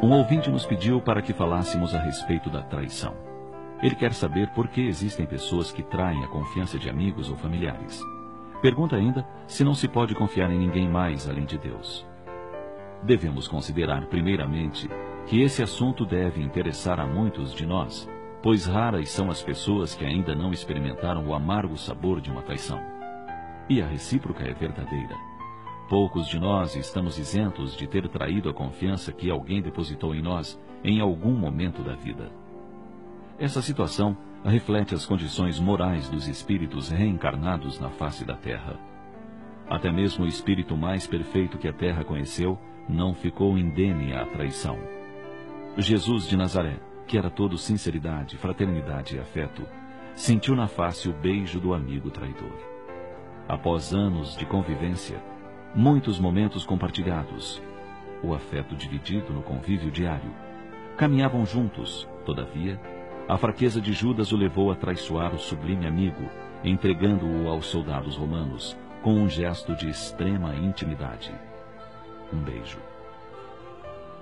Um ouvinte nos pediu para que falássemos a respeito da traição. Ele quer saber por que existem pessoas que traem a confiança de amigos ou familiares. Pergunta ainda se não se pode confiar em ninguém mais além de Deus. Devemos considerar, primeiramente, que esse assunto deve interessar a muitos de nós, pois raras são as pessoas que ainda não experimentaram o amargo sabor de uma traição. E a recíproca é verdadeira. Poucos de nós estamos isentos de ter traído a confiança que alguém depositou em nós em algum momento da vida. Essa situação reflete as condições morais dos espíritos reencarnados na face da Terra. Até mesmo o espírito mais perfeito que a Terra conheceu não ficou indene à traição. Jesus de Nazaré, que era todo sinceridade, fraternidade e afeto, sentiu na face o beijo do amigo traidor. Após anos de convivência, muitos momentos compartilhados, o afeto dividido no convívio diário, caminhavam juntos, todavia, a fraqueza de Judas o levou a traiçoar o sublime amigo, entregando-o aos soldados romanos, com um gesto de extrema intimidade. Um beijo.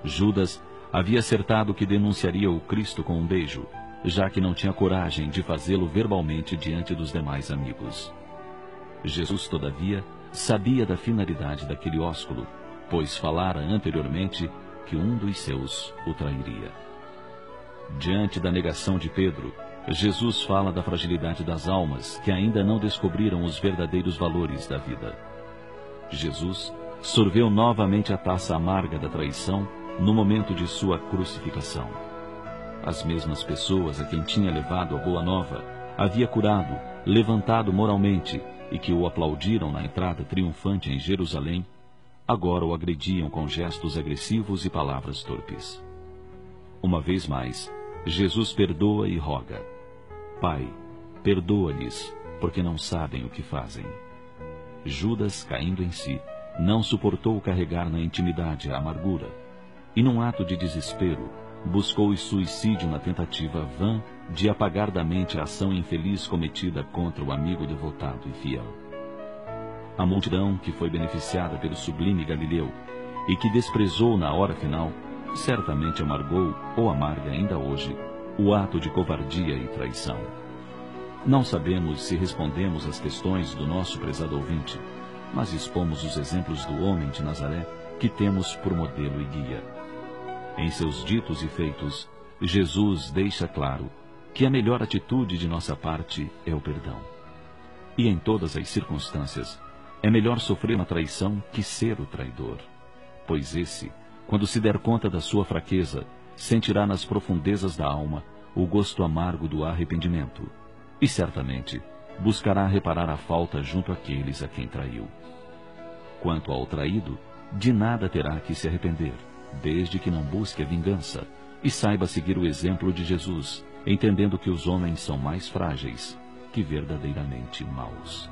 Judas havia acertado que denunciaria o Cristo com um beijo, já que não tinha coragem de fazê-lo verbalmente diante dos demais amigos. Jesus, todavia, sabia da finalidade daquele ósculo, pois falara anteriormente que um dos seus o trairia. Diante da negação de Pedro, Jesus fala da fragilidade das almas que ainda não descobriram os verdadeiros valores da vida. Jesus sorveu novamente a taça amarga da traição no momento de sua crucificação. As mesmas pessoas a quem tinha levado a boa nova, havia curado, levantado moralmente e que o aplaudiram na entrada triunfante em Jerusalém, agora o agrediam com gestos agressivos e palavras torpes. Uma vez mais, Jesus perdoa e roga: Pai, perdoa-lhes, porque não sabem o que fazem. Judas, caindo em si, não suportou carregar na intimidade a amargura, e num ato de desespero, buscou o suicídio na tentativa vã de apagar da mente a ação infeliz cometida contra o amigo devotado e fiel. A multidão que foi beneficiada pelo sublime Galileu e que desprezou na hora final, certamente amargou ou amarga ainda hoje o ato de covardia e traição. Não sabemos se respondemos às questões do nosso prezado ouvinte, mas expomos os exemplos do homem de Nazaré que temos por modelo e guia. Em seus ditos e feitos, Jesus deixa claro que a melhor atitude de nossa parte é o perdão. E em todas as circunstâncias, é melhor sofrer uma traição que ser o traidor. Pois esse, quando se der conta da sua fraqueza, sentirá nas profundezas da alma o gosto amargo do arrependimento. E certamente buscará reparar a falta junto àqueles a quem traiu. Quanto ao traído, de nada terá que se arrepender, desde que não busque a vingança e saiba seguir o exemplo de Jesus, entendendo que os homens são mais frágeis que verdadeiramente maus.